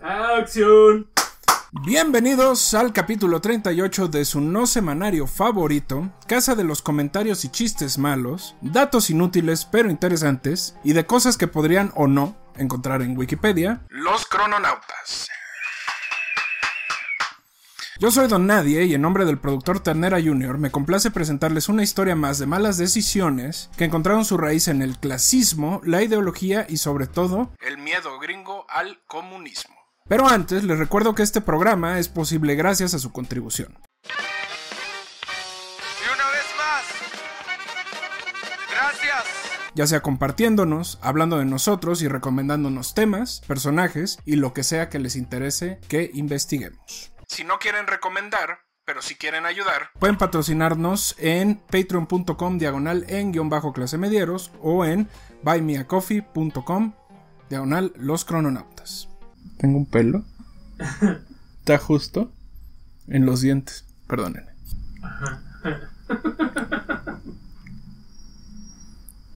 ¡Acción! Bienvenidos al capítulo 38 de su no semanario favorito, Casa de los comentarios y chistes malos, datos inútiles pero interesantes y de cosas que podrían o no encontrar en Wikipedia, los crononautas. Yo soy Don Nadie y en nombre del productor Ternera Jr. me complace presentarles una historia más de malas decisiones que encontraron su raíz en el clasismo, la ideología y sobre todo el miedo gringo al comunismo. Pero antes les recuerdo que este programa es posible gracias a su contribución. Y una vez más, gracias. ya sea compartiéndonos, hablando de nosotros y recomendándonos temas, personajes y lo que sea que les interese que investiguemos. Si no quieren recomendar, pero si quieren ayudar, pueden patrocinarnos en patreon.com diagonal en guion bajo clase medieros o en buymeacoffee.com diagonal los crononautas. Tengo un pelo. Está justo en los dientes. Perdónenme.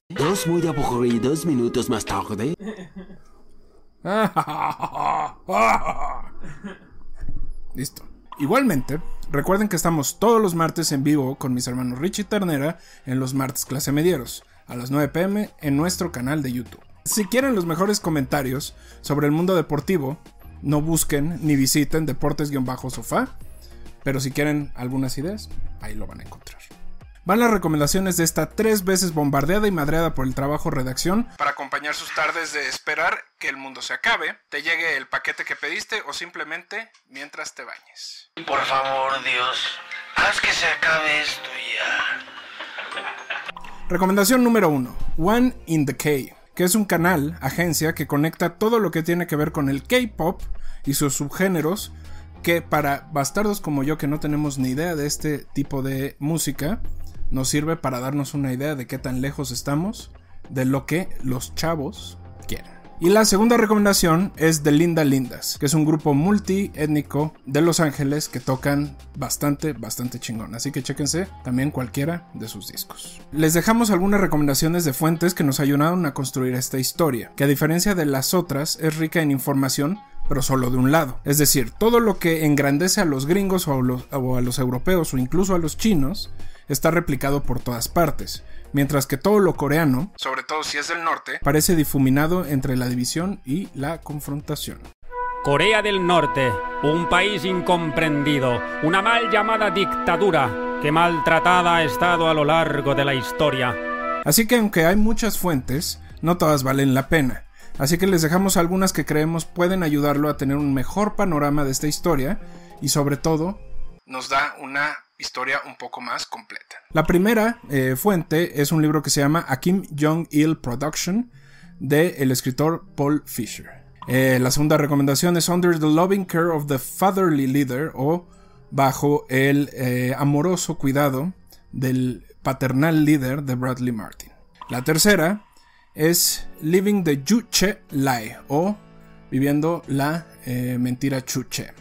Dos muy aburridos minutos más tarde. Listo. Igualmente, recuerden que estamos todos los martes en vivo con mis hermanos Richie Ternera en los martes clase medieros, a las 9 pm en nuestro canal de YouTube. Si quieren los mejores comentarios sobre el mundo deportivo, no busquen ni visiten deportes-sofá, pero si quieren algunas ideas, ahí lo van a encontrar. Van las recomendaciones de esta tres veces bombardeada y madreada por el trabajo redacción para acompañar sus tardes de esperar que el mundo se acabe, te llegue el paquete que pediste o simplemente mientras te bañes. Por favor, Dios, haz que se acabe esto ya. Recomendación número 1. One in the K, que es un canal, agencia, que conecta todo lo que tiene que ver con el K-Pop y sus subgéneros, que para bastardos como yo que no tenemos ni idea de este tipo de música, nos sirve para darnos una idea de qué tan lejos estamos de lo que los chavos quieren. Y la segunda recomendación es de Linda Lindas, que es un grupo multiétnico de Los Ángeles que tocan bastante, bastante chingón. Así que chéquense también cualquiera de sus discos. Les dejamos algunas recomendaciones de fuentes que nos ayudaron a construir esta historia, que a diferencia de las otras es rica en información pero solo de un lado. Es decir, todo lo que engrandece a los gringos o a los, o a los europeos o incluso a los chinos está replicado por todas partes, mientras que todo lo coreano, sobre todo si es del norte, parece difuminado entre la división y la confrontación. Corea del Norte, un país incomprendido, una mal llamada dictadura que maltratada ha estado a lo largo de la historia. Así que aunque hay muchas fuentes, no todas valen la pena. Así que les dejamos algunas que creemos pueden ayudarlo a tener un mejor panorama de esta historia y sobre todo nos da una historia un poco más completa. La primera eh, fuente es un libro que se llama A Kim Jong-il Production de el escritor Paul Fisher. Eh, la segunda recomendación es Under the Loving Care of the Fatherly Leader o bajo el eh, amoroso cuidado del paternal líder de Bradley Martin. La tercera es Living the Chuche Lie o Viviendo la mentira Chuche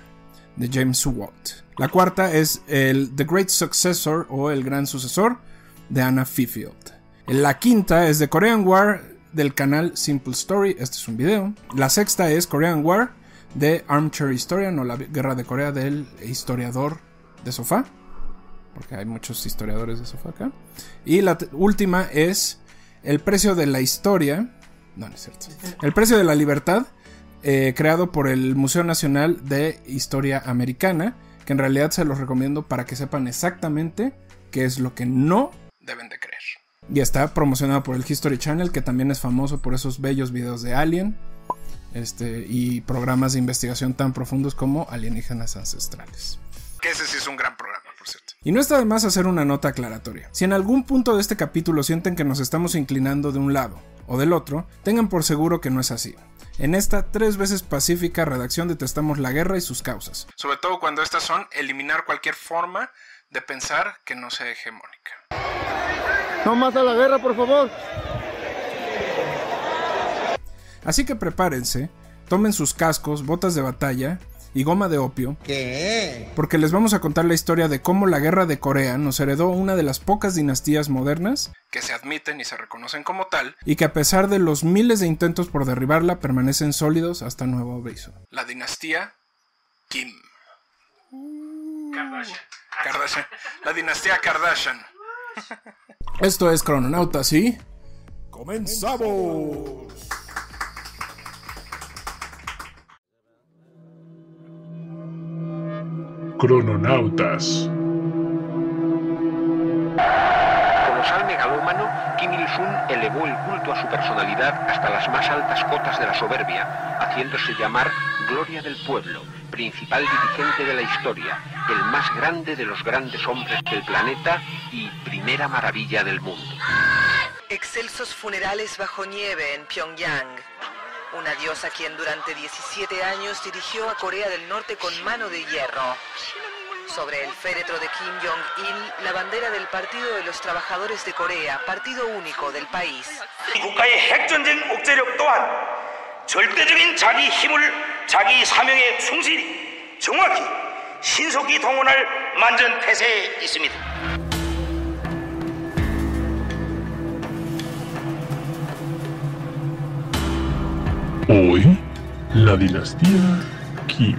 de James Watt. La cuarta es el The Great Successor o El Gran Sucesor de Anna Fifield. La quinta es de Korean War del canal Simple Story, este es un video. La sexta es Korean War de Armchair Historian o la guerra de Corea del historiador de sofá, porque hay muchos historiadores de sofá acá. Y la última es El precio de la historia, no, no es cierto. El precio de la libertad, eh, creado por el Museo Nacional de Historia Americana, que en realidad se los recomiendo para que sepan exactamente qué es lo que no deben de creer. Y está promocionado por el History Channel, que también es famoso por esos bellos videos de Alien este, y programas de investigación tan profundos como Alienígenas Ancestrales. Que ese sí es un gran programa, por cierto. Y no está de más hacer una nota aclaratoria. Si en algún punto de este capítulo sienten que nos estamos inclinando de un lado o del otro, tengan por seguro que no es así. En esta tres veces pacífica redacción detestamos la guerra y sus causas, sobre todo cuando estas son eliminar cualquier forma de pensar que no sea hegemónica. No más a la guerra, por favor. Así que prepárense, tomen sus cascos, botas de batalla y goma de opio. Porque les vamos a contar la historia de cómo la guerra de Corea nos heredó una de las pocas dinastías modernas que se admiten y se reconocen como tal, y que a pesar de los miles de intentos por derribarla permanecen sólidos hasta nuevo aviso. La dinastía Kim. Kardashian. La dinastía Kardashian. Esto es Crononautas y... ¡Comenzamos! Crononautas. Colosal megalómano, Kim Il-sung elevó el culto a su personalidad hasta las más altas cotas de la soberbia, haciéndose llamar Gloria del Pueblo, principal dirigente de la historia, el más grande de los grandes hombres del planeta y primera maravilla del mundo. Excelsos funerales bajo nieve en Pyongyang. Una diosa quien durante 17 años dirigió a Corea del Norte con mano de hierro. Sobre el féretro de Kim Jong-il, la bandera del Partido de los Trabajadores de Corea, partido único del país. Hoy, la dinastía Kim.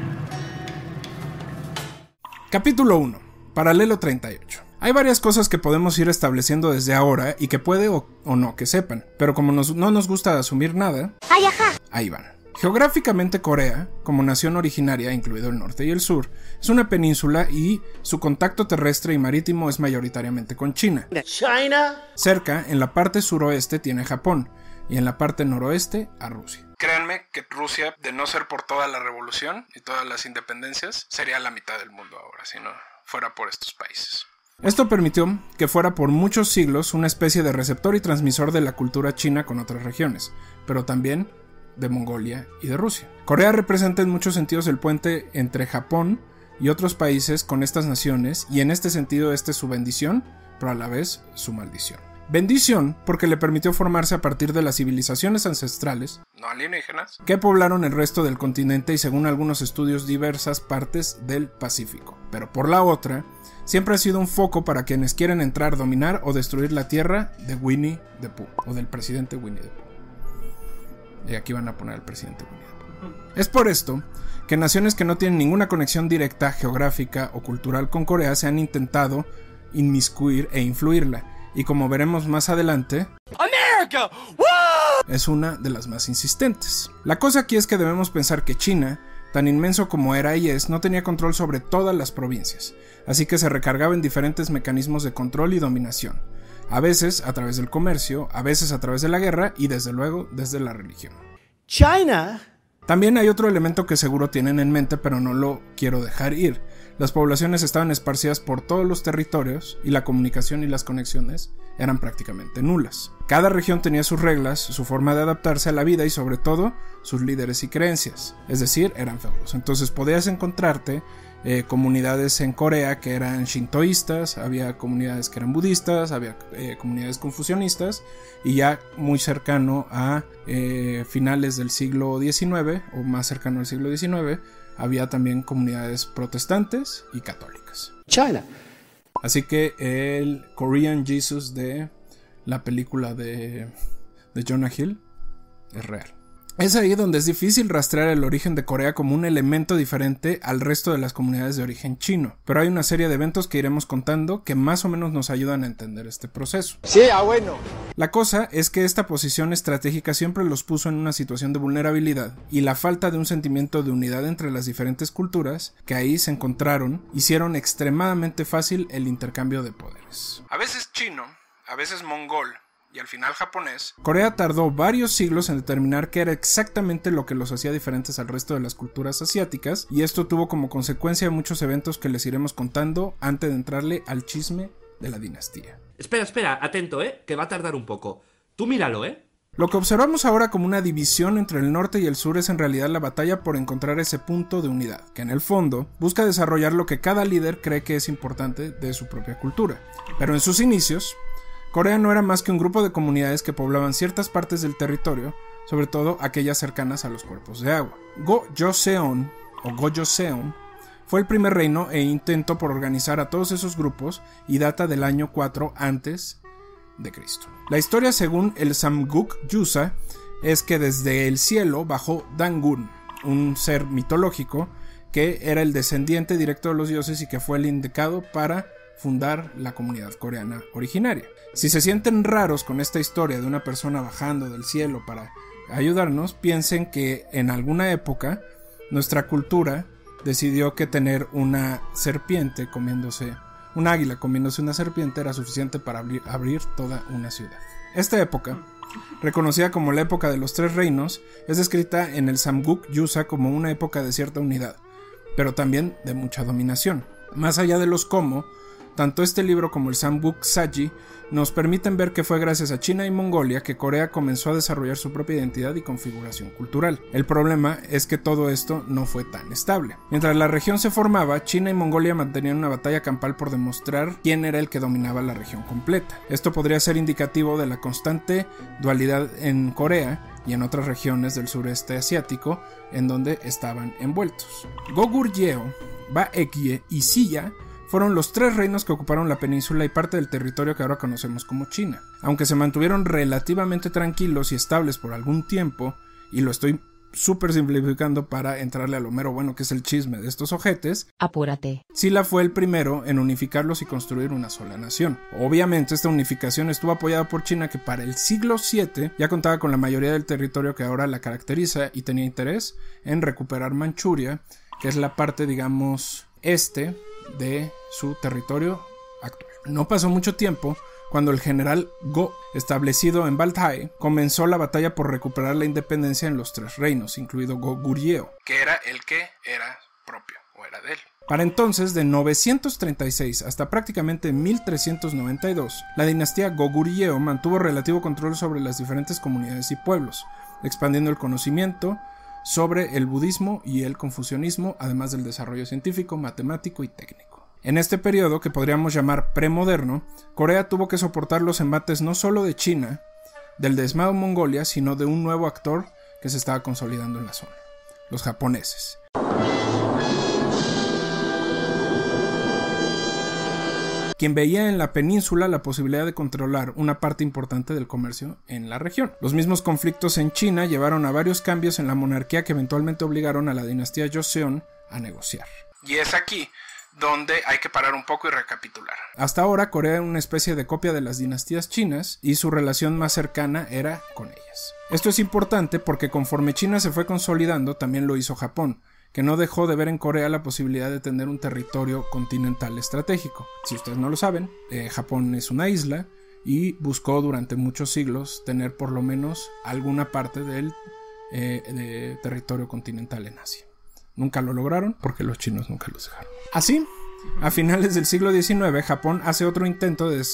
Capítulo 1. Paralelo 38. Hay varias cosas que podemos ir estableciendo desde ahora y que puede o, o no que sepan, pero como nos- no nos gusta asumir nada, ahí van. Geográficamente Corea, como nación originaria, incluido el norte y el sur, es una península y su contacto terrestre y marítimo es mayoritariamente con China. Cerca, en la parte suroeste, tiene Japón y en la parte noroeste a Rusia. Créanme que Rusia, de no ser por toda la revolución y todas las independencias, sería la mitad del mundo ahora, si no fuera por estos países. Esto permitió que fuera por muchos siglos una especie de receptor y transmisor de la cultura china con otras regiones, pero también de Mongolia y de Rusia. Corea representa en muchos sentidos el puente entre Japón y otros países con estas naciones, y en este sentido esta es su bendición, pero a la vez su maldición. Bendición porque le permitió formarse a partir de las civilizaciones ancestrales, no alienígenas, que poblaron el resto del continente y según algunos estudios diversas partes del Pacífico. Pero por la otra, siempre ha sido un foco para quienes quieren entrar, dominar o destruir la tierra de Winnie the Pooh, o del presidente Winnie the Pooh. Y aquí van a poner al presidente Winnie the Pooh. Es por esto que naciones que no tienen ninguna conexión directa geográfica o cultural con Corea se han intentado inmiscuir e influirla. Y como veremos más adelante, es una de las más insistentes. La cosa aquí es que debemos pensar que China, tan inmenso como era y es, no tenía control sobre todas las provincias, así que se recargaba en diferentes mecanismos de control y dominación, a veces a través del comercio, a veces a través de la guerra y desde luego desde la religión. China También hay otro elemento que seguro tienen en mente, pero no lo quiero dejar ir. Las poblaciones estaban esparcidas por todos los territorios y la comunicación y las conexiones eran prácticamente nulas. Cada región tenía sus reglas, su forma de adaptarse a la vida y sobre todo sus líderes y creencias, es decir, eran feudos. Entonces podías encontrarte eh, comunidades en Corea que eran shintoístas, había comunidades que eran budistas, había eh, comunidades confucionistas y ya muy cercano a eh, finales del siglo XIX o más cercano al siglo XIX había también comunidades protestantes y católicas. China. Así que el Korean Jesus de la película de, de Jonah Hill es real. Es ahí donde es difícil rastrear el origen de Corea como un elemento diferente al resto de las comunidades de origen chino, pero hay una serie de eventos que iremos contando que más o menos nos ayudan a entender este proceso. Sí, ah, bueno. La cosa es que esta posición estratégica siempre los puso en una situación de vulnerabilidad y la falta de un sentimiento de unidad entre las diferentes culturas que ahí se encontraron hicieron extremadamente fácil el intercambio de poderes. A veces chino, a veces mongol y al final japonés, Corea tardó varios siglos en determinar qué era exactamente lo que los hacía diferentes al resto de las culturas asiáticas y esto tuvo como consecuencia muchos eventos que les iremos contando antes de entrarle al chisme de la dinastía. Espera, espera, atento, ¿eh? Que va a tardar un poco. Tú míralo, ¿eh? Lo que observamos ahora como una división entre el norte y el sur es en realidad la batalla por encontrar ese punto de unidad, que en el fondo busca desarrollar lo que cada líder cree que es importante de su propia cultura. Pero en sus inicios, Corea no era más que un grupo de comunidades que poblaban ciertas partes del territorio, sobre todo aquellas cercanas a los cuerpos de agua. Go Joseon, o Gojoseon, fue el primer reino e intento por organizar a todos esos grupos y data del año 4 antes de Cristo. La historia según el Samguk Yusa es que desde el cielo bajó Dangun, un ser mitológico que era el descendiente directo de los dioses y que fue el indicado para fundar la comunidad coreana originaria. Si se sienten raros con esta historia de una persona bajando del cielo para ayudarnos, piensen que en alguna época nuestra cultura decidió que tener una serpiente comiéndose, un águila comiéndose una serpiente era suficiente para abrir, toda una ciudad. Esta época, reconocida como la época de los tres reinos, es descrita en el Samguk Yusa como una época de cierta unidad, pero también de mucha dominación. Más allá de los cómo, tanto este libro como el Samguk Saji nos permiten ver que fue gracias a China y Mongolia que Corea comenzó a desarrollar su propia identidad y configuración cultural. El problema es que todo esto no fue tan estable. Mientras la región se formaba, China y Mongolia mantenían una batalla campal por demostrar quién era el que dominaba la región completa. Esto podría ser indicativo de la constante dualidad en Corea y en otras regiones del sureste asiático en donde estaban envueltos. Goguryeo, Baekye y Silla fueron los tres reinos que ocuparon la península y parte del territorio que ahora conocemos como China. Aunque se mantuvieron relativamente tranquilos y estables por algún tiempo, y lo estoy súper simplificando para entrarle a lo mero bueno que es el chisme de estos ojetes. Apúrate. Sila fue el primero en unificarlos y construir una sola nación. Obviamente esta unificación estuvo apoyada por China que para el siglo VII ya contaba con la mayoría del territorio que ahora la caracteriza y tenía interés en recuperar Manchuria, que es la parte digamos este de su territorio actual. No pasó mucho tiempo cuando el general Go, establecido en Baltai, comenzó la batalla por recuperar la independencia en los tres reinos, incluido Goguryeo, que era el que era propio o era de él. Para entonces, de 936 hasta prácticamente 1392, la dinastía Goguryeo mantuvo relativo control sobre las diferentes comunidades y pueblos, expandiendo el conocimiento sobre el budismo y el confucianismo, además del desarrollo científico, matemático y técnico. En este periodo, que podríamos llamar premoderno, Corea tuvo que soportar los embates no solo de China, del desmado Mongolia, sino de un nuevo actor que se estaba consolidando en la zona, los japoneses. Quien veía en la península la posibilidad de controlar una parte importante del comercio en la región. Los mismos conflictos en China llevaron a varios cambios en la monarquía que eventualmente obligaron a la dinastía Joseon a negociar. Y es aquí donde hay que parar un poco y recapitular. Hasta ahora Corea era una especie de copia de las dinastías chinas y su relación más cercana era con ellas. Esto es importante porque conforme China se fue consolidando también lo hizo Japón, que no dejó de ver en Corea la posibilidad de tener un territorio continental estratégico. Si ustedes no lo saben, eh, Japón es una isla y buscó durante muchos siglos tener por lo menos alguna parte del eh, territorio continental en Asia. Nunca lo lograron porque los chinos nunca los dejaron. Así, a finales del siglo XIX, Japón hace otro intento de,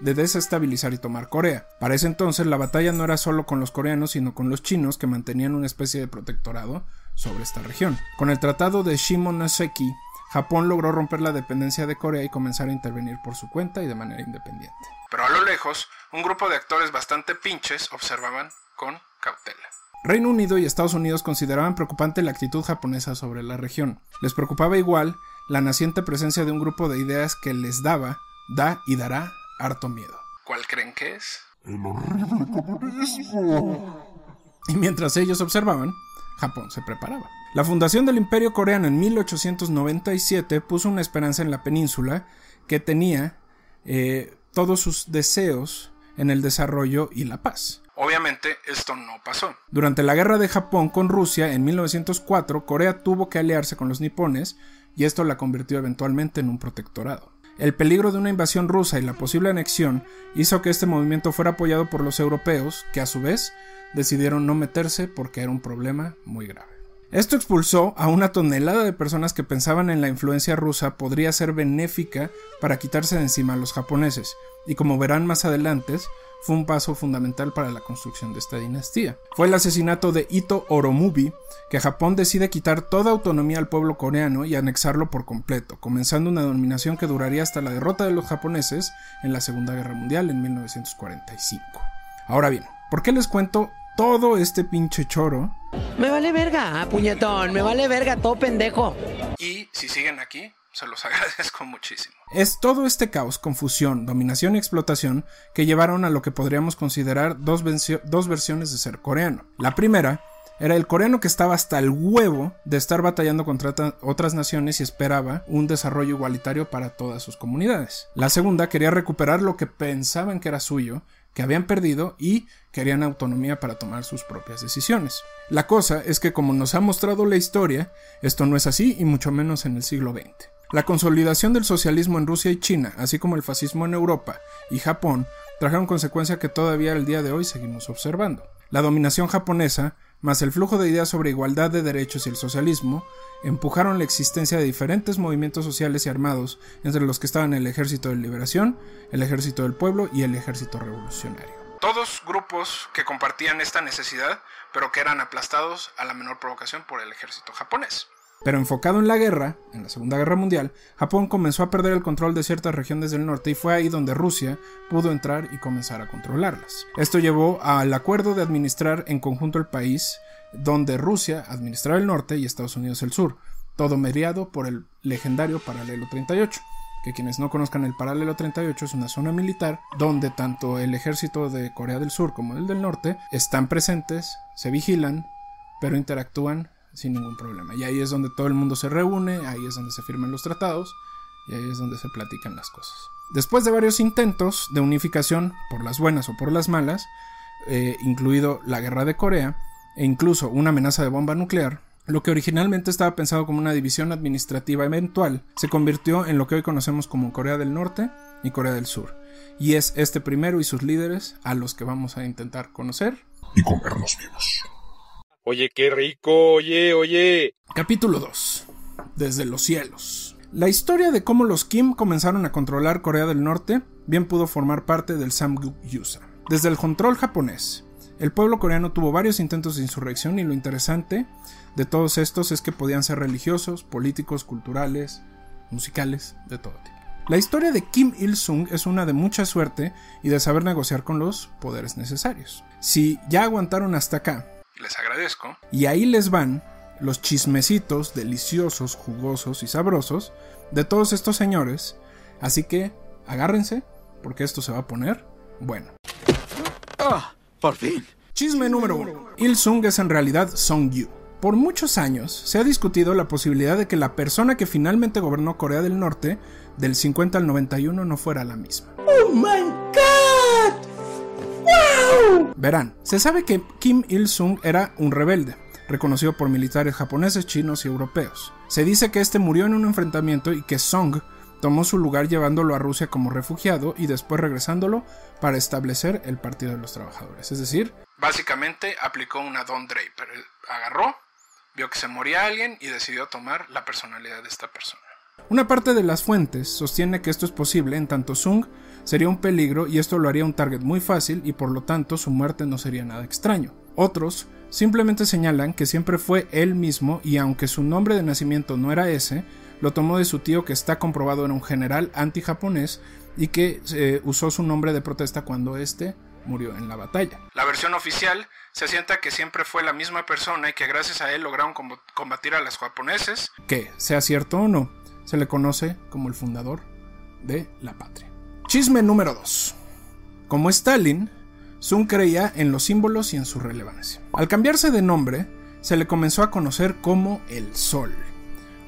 desestabilizar y tomar Corea. Para ese entonces, la batalla no era solo con los coreanos, sino con los chinos que mantenían una especie de protectorado sobre esta región. Con el Tratado de Shimonoseki, Japón logró romper la dependencia de Corea y comenzar a intervenir por su cuenta y de manera independiente. Pero a lo lejos, un grupo de actores bastante pinches observaban con cautela. Reino Unido y Estados Unidos consideraban preocupante la actitud japonesa sobre la región. Les preocupaba igual la naciente presencia de un grupo de ideas que les daba, da y dará harto miedo. ¿Cuál creen que es? El horrible comunismo. Y mientras ellos observaban, Japón se preparaba. La fundación del Imperio Coreano en 1897 puso una esperanza en la península que tenía eh, todos sus deseos en el desarrollo y la paz. Obviamente esto no pasó. Durante la guerra de Japón con Rusia en 1904, Corea tuvo que aliarse con los nipones y esto la convirtió eventualmente en un protectorado. El peligro de una invasión rusa y la posible anexión hizo que este movimiento fuera apoyado por los europeos, que a su vez decidieron no meterse porque era un problema muy grave. Esto expulsó a una tonelada de personas que pensaban en la influencia rusa podría ser benéfica para quitarse de encima a los japoneses, y como verán más adelante, fue un paso fundamental para la construcción de esta dinastía. Fue el asesinato de Ito Oromubi que Japón decide quitar toda autonomía al pueblo coreano y anexarlo por completo, comenzando una dominación que duraría hasta la derrota de los japoneses en la Segunda Guerra Mundial en 1945. Ahora bien, ¿por qué les cuento todo este pinche choro? Me vale verga, puñetón, me vale verga, todo pendejo. Y si siguen aquí, se los agradezco muchísimo. Es todo este caos, confusión, dominación y explotación que llevaron a lo que podríamos considerar dos, dos versiones de ser coreano. La primera era el coreano que estaba hasta el huevo de estar batallando contra otras naciones y esperaba un desarrollo igualitario para todas sus comunidades. La segunda quería recuperar lo que pensaban que era suyo, que habían perdido y querían autonomía para tomar sus propias decisiones. La cosa es que como nos ha mostrado la historia, esto no es así y mucho menos en el siglo XX. La consolidación del socialismo en Rusia y China, así como el fascismo en Europa y Japón, trajeron consecuencia que todavía al día de hoy seguimos observando. La dominación japonesa más el flujo de ideas sobre igualdad de derechos y el socialismo, empujaron la existencia de diferentes movimientos sociales y armados, entre los que estaban el Ejército de Liberación, el Ejército del Pueblo y el Ejército Revolucionario. Todos grupos que compartían esta necesidad, pero que eran aplastados a la menor provocación por el ejército japonés. Pero enfocado en la guerra, en la Segunda Guerra Mundial, Japón comenzó a perder el control de ciertas regiones del norte y fue ahí donde Rusia pudo entrar y comenzar a controlarlas. Esto llevó al acuerdo de administrar en conjunto el país, donde Rusia administraba el norte y Estados Unidos el sur, todo mediado por el legendario Paralelo 38 que quienes no conozcan el Paralelo 38 es una zona militar donde tanto el ejército de Corea del Sur como el del norte están presentes, se vigilan, pero interactúan sin ningún problema. Y ahí es donde todo el mundo se reúne, ahí es donde se firman los tratados y ahí es donde se platican las cosas. Después de varios intentos de unificación, por las buenas o por las malas, eh, incluido la guerra de Corea e incluso una amenaza de bomba nuclear, lo que originalmente estaba pensado como una división administrativa eventual se convirtió en lo que hoy conocemos como Corea del Norte y Corea del Sur. Y es este primero y sus líderes a los que vamos a intentar conocer y comernos vivos. Oye, qué rico, oye, oye. Capítulo 2. Desde los cielos. La historia de cómo los Kim comenzaron a controlar Corea del Norte bien pudo formar parte del Samguk-yusa. Desde el control japonés, el pueblo coreano tuvo varios intentos de insurrección y lo interesante de todos estos es que podían ser religiosos, políticos, culturales, musicales, de todo tipo. La historia de Kim Il-sung es una de mucha suerte y de saber negociar con los poderes necesarios. Si ya aguantaron hasta acá, les agradezco. Y ahí les van los chismecitos deliciosos, jugosos y sabrosos de todos estos señores. Así que agárrense, porque esto se va a poner bueno. ¡Ah! ¡Por fin! Chisme número uno. Il Sung es en realidad Song Yu. Por muchos años se ha discutido la posibilidad de que la persona que finalmente gobernó Corea del Norte del 50 al 91 no fuera la misma. ¡Oh my god! Verán, se sabe que Kim Il-sung era un rebelde, reconocido por militares japoneses, chinos y europeos. Se dice que este murió en un enfrentamiento y que Song tomó su lugar llevándolo a Rusia como refugiado y después regresándolo para establecer el Partido de los Trabajadores. Es decir, básicamente aplicó una Don Draper. agarró, vio que se moría alguien y decidió tomar la personalidad de esta persona. Una parte de las fuentes sostiene que esto es posible en tanto Sung sería un peligro y esto lo haría un target muy fácil y por lo tanto su muerte no sería nada extraño. Otros simplemente señalan que siempre fue él mismo y aunque su nombre de nacimiento no era ese, lo tomó de su tío que está comprobado era un general anti-japonés y que eh, usó su nombre de protesta cuando éste murió en la batalla. La versión oficial se asienta que siempre fue la misma persona y que gracias a él lograron combatir a los japoneses, que sea cierto o no, se le conoce como el fundador de la patria. Chisme número 2. Como Stalin, Sun creía en los símbolos y en su relevancia. Al cambiarse de nombre, se le comenzó a conocer como el Sol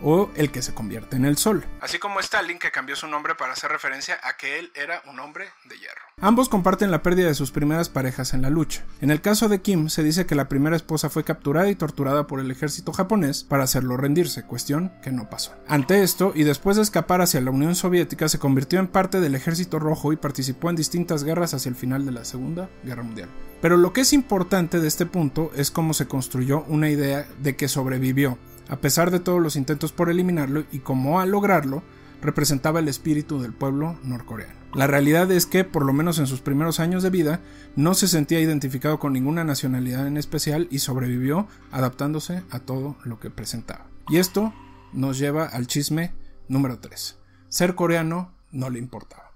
o el que se convierte en el Sol. Así como Stalin, que cambió su nombre para hacer referencia a que él era un hombre de hierro. Ambos comparten la pérdida de sus primeras parejas en la lucha. En el caso de Kim, se dice que la primera esposa fue capturada y torturada por el ejército japonés para hacerlo rendirse, cuestión que no pasó. Ante esto, y después de escapar hacia la Unión Soviética, se convirtió en parte del ejército rojo y participó en distintas guerras hacia el final de la Segunda Guerra Mundial. Pero lo que es importante de este punto es cómo se construyó una idea de que sobrevivió, a pesar de todos los intentos por eliminarlo y como al lograrlo, representaba el espíritu del pueblo norcoreano. La realidad es que, por lo menos en sus primeros años de vida, no se sentía identificado con ninguna nacionalidad en especial y sobrevivió adaptándose a todo lo que presentaba. Y esto nos lleva al chisme número 3. Ser coreano no le importaba.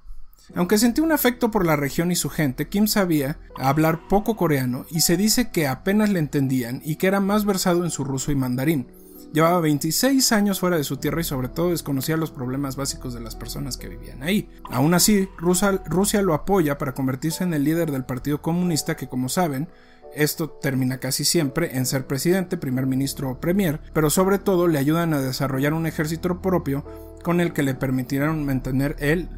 Aunque sentía un afecto por la región y su gente, Kim sabía hablar poco coreano y se dice que apenas le entendían y que era más versado en su ruso y mandarín. Llevaba 26 años fuera de su tierra y sobre todo desconocía los problemas básicos de las personas que vivían ahí. Aún así, Rusia, lo apoya para convertirse en el líder del Partido Comunista que, como saben, esto termina casi siempre en ser presidente, primer ministro o premier, pero sobre todo le ayudan a desarrollar un ejército propio con el que le permitirán mantener el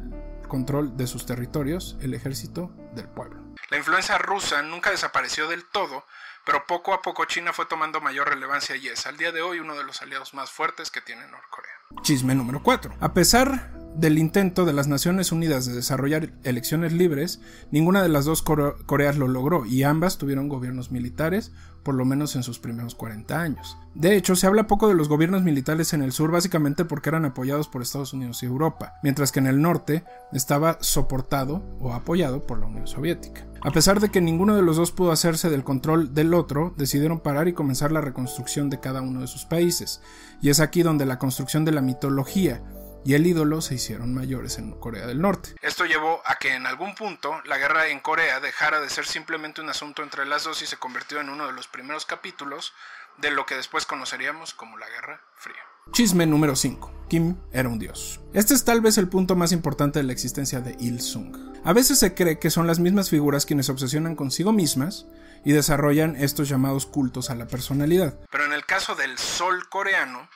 control de sus territorios, el ejército del pueblo. La influencia rusa nunca desapareció del todo, pero poco a poco China fue tomando mayor relevancia y es al día de hoy uno de los aliados más fuertes que tiene Norcorea. Chisme número 4. A pesar del intento de las Naciones Unidas de desarrollar elecciones libres, ninguna de las dos Coreas lo logró y ambas tuvieron gobiernos militares, por lo menos en sus primeros 40 años. De hecho, se habla poco de los gobiernos militares en el sur básicamente porque eran apoyados por Estados Unidos y Europa, mientras que en el norte estaba soportado o apoyado por la Unión Soviética. A pesar de que ninguno de los dos pudo hacerse del control del otro, decidieron parar y comenzar la reconstrucción de cada uno de sus países. Y es aquí donde la construcción de la mitología y el ídolo se hicieron mayores en Corea del Norte. Esto llevó a que en algún punto la guerra en Corea dejara de ser simplemente un asunto entre las dos y se convirtió en uno de los primeros capítulos de lo que después conoceríamos como la Guerra Fría. Chisme número 5. Kim era un dios. Este es tal vez el punto más importante de la existencia de Il Sung. A veces se cree que son las mismas figuras quienes obsesionan consigo mismas y desarrollan estos llamados cultos a la personalidad. Pero en el caso del sol coreano,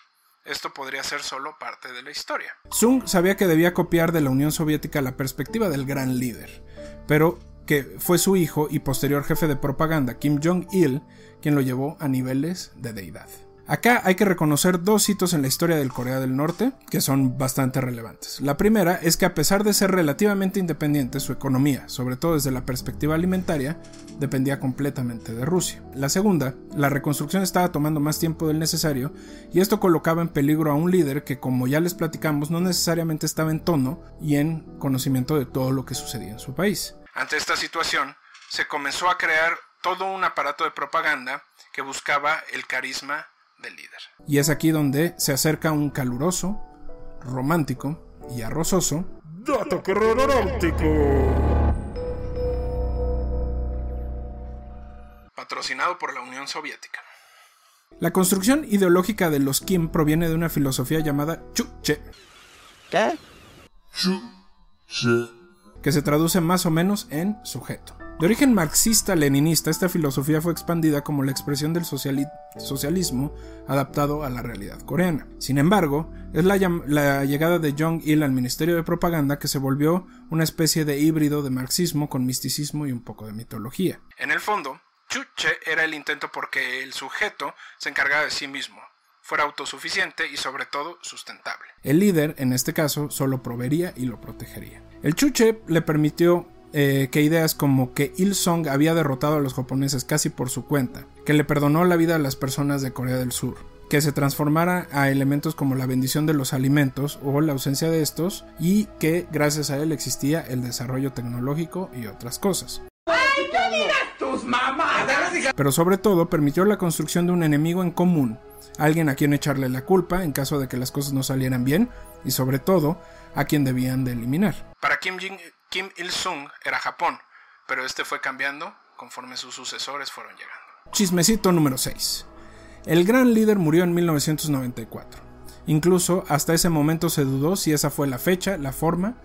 esto podría ser solo parte de la historia. Sung sabía que debía copiar de la Unión Soviética la perspectiva del gran líder, pero que fue su hijo y posterior jefe de propaganda, Kim Jong-il, quien lo llevó a niveles de deidad. Acá hay que reconocer dos hitos en la historia del Corea del Norte que son bastante relevantes. La primera es que a pesar de ser relativamente independiente, su economía, sobre todo desde la perspectiva alimentaria, dependía completamente de Rusia. La segunda, la reconstrucción estaba tomando más tiempo del necesario y esto colocaba en peligro a un líder que, como ya les platicamos, no necesariamente estaba en tono y en conocimiento de todo lo que sucedía en su país. Ante esta situación, se comenzó a crear todo un aparato de propaganda que buscaba el carisma líder. Y es aquí donde se acerca un caluroso, romántico y arrozoso dato crononóptico. Patrocinado por la Unión Soviética. La construcción ideológica de los Kim proviene de una filosofía llamada Chuche. ¿Qué? Chuche. Que se traduce más o menos en sujeto. De origen marxista-leninista, esta filosofía fue expandida como la expresión del socialismo adaptado a la realidad coreana. Sin embargo, es la, llegada de Jong-il al Ministerio de Propaganda que se volvió una especie de híbrido de marxismo con misticismo y un poco de mitología. En el fondo, Chuche era el intento porque el sujeto se encargaba de sí mismo, fuera autosuficiente y sobre todo sustentable. El líder, en este caso, solo proveería y lo protegería. El Chuche le permitió eh, que ideas como que Il Song había derrotado a los japoneses casi por su cuenta, que le perdonó la vida a las personas de Corea del Sur, que se transformara a elementos como la bendición de los alimentos o la ausencia de estos y que gracias a él existía el desarrollo tecnológico y otras cosas. Pero sobre todo permitió la construcción de un enemigo en común, alguien a quien echarle la culpa en caso de que las cosas no salieran bien y sobre todo a quien debían de eliminar. Para Kim Jong Kim Il-sung era Japón, pero este fue cambiando conforme sus sucesores fueron llegando. Chismecito número 6. El gran líder murió en 1994. Incluso hasta ese momento se dudó si esa fue la fecha, la forma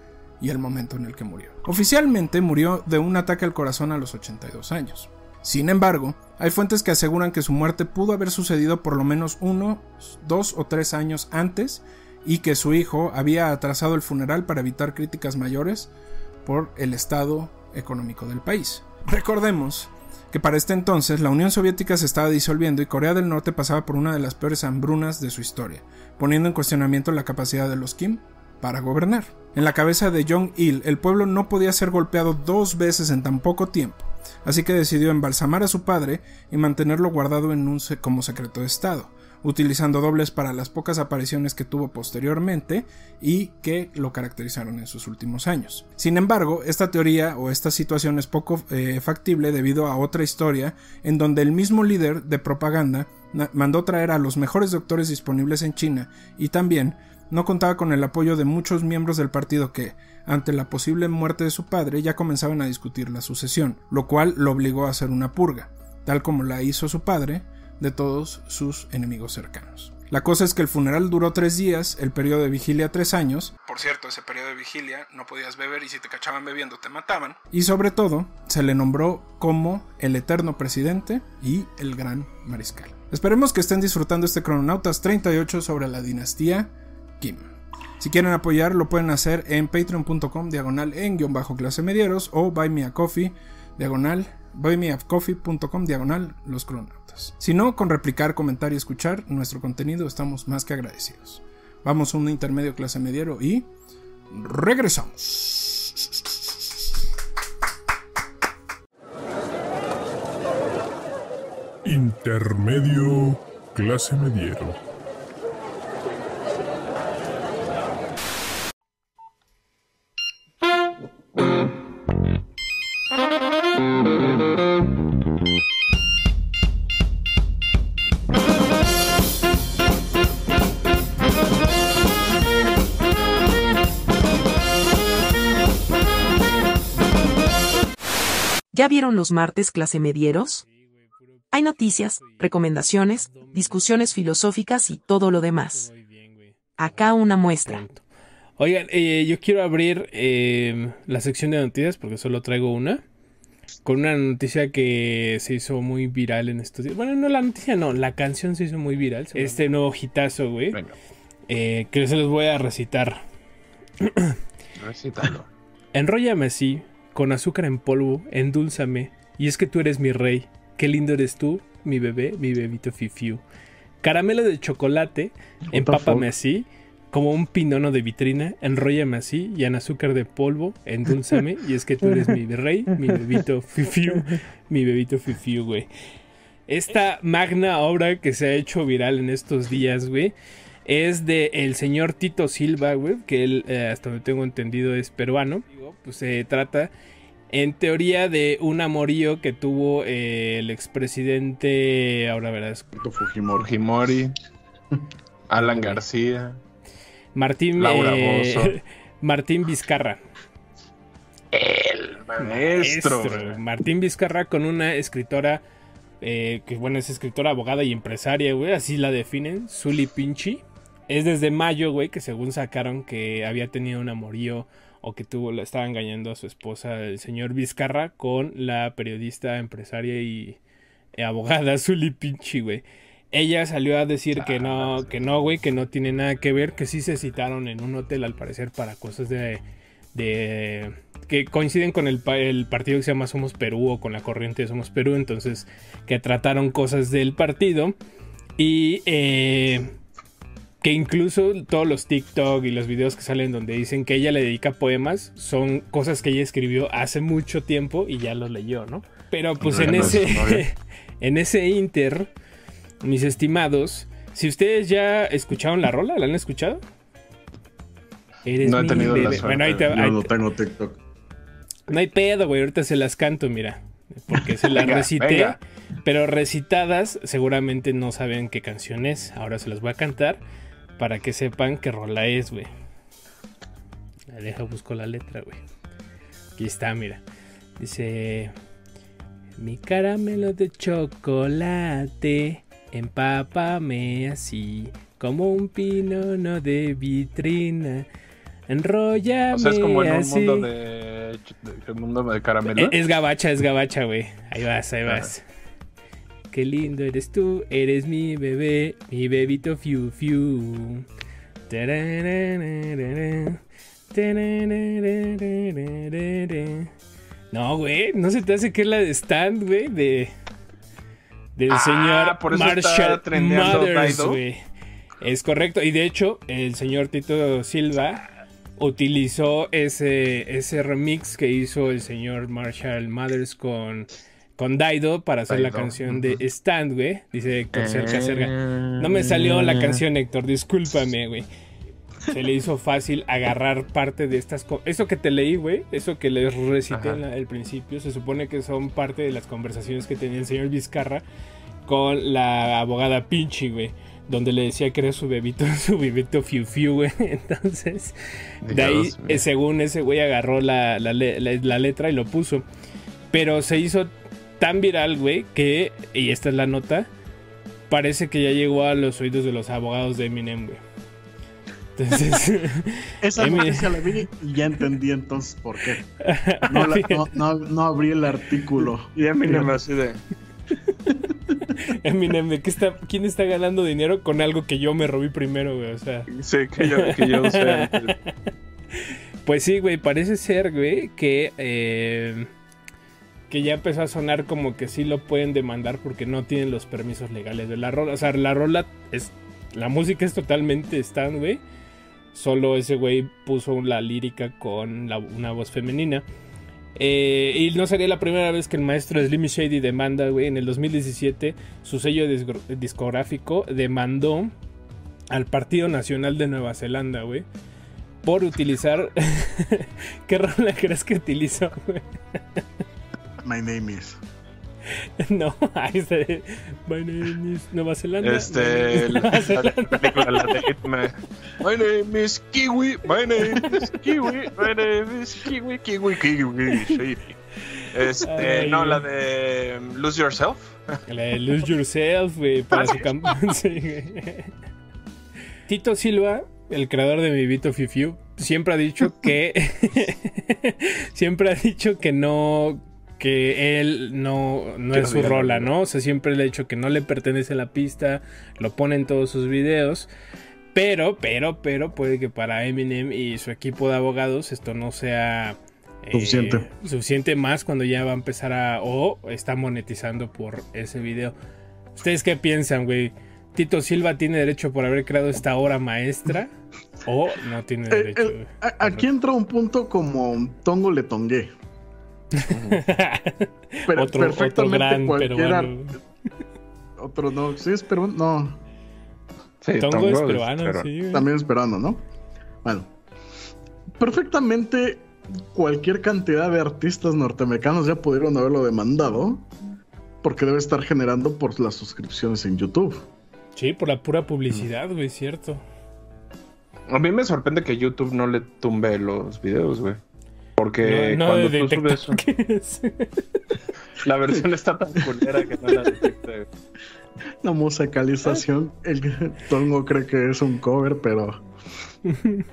y el momento en el que murió. Oficialmente murió de un ataque al corazón a los 82 años. Sin embargo, hay fuentes que aseguran que su muerte pudo haber sucedido por lo menos uno, dos o tres años antes y que su hijo había atrasado el funeral para evitar críticas mayores por el estado económico del país. Recordemos que para este entonces la Unión Soviética se estaba disolviendo y Corea del Norte pasaba por una de las peores hambrunas de su historia, poniendo en cuestionamiento la capacidad de los Kim para gobernar. En la cabeza de Jong-il, el pueblo no podía ser golpeado dos veces en tan poco tiempo, así que decidió embalsamar a su padre y mantenerlo guardado en un como secreto de Estado, utilizando dobles para las pocas apariciones que tuvo posteriormente y que lo caracterizaron en sus últimos años. Sin embargo, esta teoría o esta situación es poco eh, factible debido a otra historia en donde el mismo líder de propaganda mandó traer a los mejores doctores disponibles en China y también no contaba con el apoyo de muchos miembros del partido que, ante la posible muerte de su padre, ya comenzaban a discutir la sucesión, lo cual lo obligó a hacer una purga, tal como la hizo su padre de todos sus enemigos cercanos. La cosa es que el funeral duró tres días, el periodo de vigilia tres años. Por cierto, ese periodo de vigilia no podías beber y si te cachaban bebiendo te mataban. Y sobre todo, se le nombró como el eterno presidente y el gran mariscal. Esperemos que estén disfrutando este Crononautas 38 sobre la dinastía Kim. Si quieren apoyar, lo pueden hacer en patreon.com diagonal en guion bajo clase medieros o buy me a coffee diagonal buymeacoffee.com diagonal los cronautas. Si no, con replicar, comentar y escuchar nuestro contenido estamos más que agradecidos. Vamos a un intermedio clase mediero y regresamos. Intermedio clase mediero. ¿Ya vieron los martes clase medieros? Hay noticias, recomendaciones, discusiones filosóficas y todo lo demás. Acá una muestra. Oigan, eh, yo quiero abrir eh, la sección de noticias porque solo traigo una. Con una noticia que se hizo muy viral en estos días. Bueno, no la noticia, no, la canción se hizo muy viral. Este nuevo hitazo, güey. Eh, que se los voy a recitar. Recítalo. Enróllame así, con azúcar en polvo, endúlzame. Y es que tú eres mi rey. Qué lindo eres tú, mi bebé, mi bebito fifiu. Caramelo de chocolate, empápame así, como un pinono de vitrina, enróllame así, y en azúcar de polvo, endúlzame, y es que tú eres mi rey, mi bebito fifiu, mi bebito fifiu, güey. Esta magna obra que se ha hecho viral en estos días, güey, es de el señor Tito Silva, güey, que él, eh, hasta donde tengo entendido, es peruano. Pues se trata en teoría de un amorío que tuvo eh, el expresidente, ahora verás. Fujimori. Fujimori Alan García. Martín, Laura eh. Martín Vizcarra. El maestro. Martín Vizcarra con una escritora, eh, que bueno, es escritora, abogada y empresaria, güey, así la definen, Zully Pinchi. Es desde mayo, güey, que según sacaron que había tenido un amorío o que tuvo, estaba engañando a su esposa, el señor Vizcarra, con la periodista, empresaria y eh, abogada Zully Pinchi, güey. Ella salió a decir que no, que no, güey, que no tiene nada que ver, que sí se citaron en un hotel al parecer para cosas de, de que coinciden con el partido que se llama Somos Perú o con la corriente de Somos Perú, entonces que trataron cosas del partido y eh, que incluso todos los TikTok y los videos que salen donde dicen que ella le dedica poemas son cosas que ella escribió hace mucho tiempo y ya los leyó, ¿no? Pero pues en no ese es. en ese inter, mis estimados, si ustedes ya escucharon la rola, ¿la han escuchado? Eres No he tenido la suerte. Bueno, ahí te, Yo ahí no te- tengo TikTok. no hay pedo, güey. Ahorita se las canto, mira. Porque se las Venga, recité. venga. Pero recitadas, seguramente no saben qué canción es. Ahora se las voy a cantar para que sepan qué rola es, güey. Deja, busco la letra, güey. Aquí está, mira. Dice: Mi caramelo de chocolate, empápame así, como un pinono de vitrina. Enróllame O sea, es como en un así. mundo de, de- un mundo de caramelo. Eh, Es gabacha, es gabacha, güey. Ahí vas, ahí vas. Qué lindo eres tú, eres mi bebé, mi bebito fiu fiu. No, güey, no se te hace que es la de Stand, güey, de del señor por Marshall Dido. güey. Es correcto, y de hecho, el señor Tito Silva utilizó ese, ese remix que hizo el señor Marshall Mothers con, con Daido para hacer la canción de Stand, güey. Dice Héctor Cerca Cerca. No me salió la canción, Héctor, discúlpame, güey. Se le hizo fácil agarrar parte de estas cosas. Eso que te leí, güey, eso que les recité en principio, se supone que son parte de las conversaciones que tenía el señor Vizcarra con la abogada Pinchi, güey. donde le decía que era su bebito, su bebito Fiu Fiu, güey. Entonces, de ahí, Dios mío. eh, según ese güey, agarró la, la le- la- la letra y lo puso. Pero se hizo tan viral, güey, que, y esta es la nota, parece que ya llegó a los oídos de los abogados de Eminem, güey. Entonces, Esa Eminem- noticia la vi y ya entendí entonces por qué. No, la- no, no- no abrí el artículo. Y Eminem así de. Eminem, ¿de qué está, ¿quién está ganando dinero con algo que yo me robé primero, güey? O sea. Sí, que yo, que yo sé. Pues sí, güey, parece ser, güey, que, eh, que ya empezó a sonar como que sí lo pueden demandar porque no tienen los permisos legales de la rola. O sea, la rola es. La música es totalmente stand, güey. Solo ese güey puso la lírica con una voz femenina. Eh, y no sería la primera vez que el maestro Slim Shady demanda, güey. En el 2017, su sello discográfico demandó al Partido Nacional de Nueva Zelanda, güey. Por utilizar. ¿Qué rola crees que utilizó, güey? My name is. No. My name is Nueva Zelanda. Este. My name is La, Nueva la Zelanda. película, la de Hitman. My name is Kiwi. My name is Kiwi. My name is Kiwi. Kiwi. Kiwi. Shady. Este. Ay, no, la de. um, Lose Yourself. La de Lose Yourself, güey, para Ah, su campaña. Sí. Tito Silva, el creador de mi Vito Fiu siempre ha dicho que. siempre ha dicho que no. Que él no, no es su rola. ¿no? O sea, siempre le ha dicho que no le pertenece la pista, lo pone en todos sus videos. Pero, pero, pero, puede que para Eminem y su equipo de abogados esto no sea eh, Suficiente. suficiente más cuando ya va a empezar a. o está monetizando por ese video. ¿Ustedes qué piensan, güey? ¿Tito Silva tiene derecho por haber creado esta obra maestra? ¿O no tiene Eh, derecho? eh, aquí entra un punto como Tongo le tongué. Pero otro, otro perfectamente gran cualquiera- peruano. Otro no, sí es peruano, no. Sí, Tongo Tongo es es peruano, peruano. sí. güey. También es peruano, ¿no? Bueno. Perfectamente cualquier cantidad de artistas norteamericanos ya pudieron haberlo demandado. Porque debe estar generando por las suscripciones en YouTube. Sí, por la pura publicidad, güey, cierto. A mí me sorprende que YouTube no le tumbe los videos, güey. Porque No, no cuando tú detecta subes un- qué es. la versión está tan culera que no la detecta. La musicalización, el Tongo cree que es un cover, pero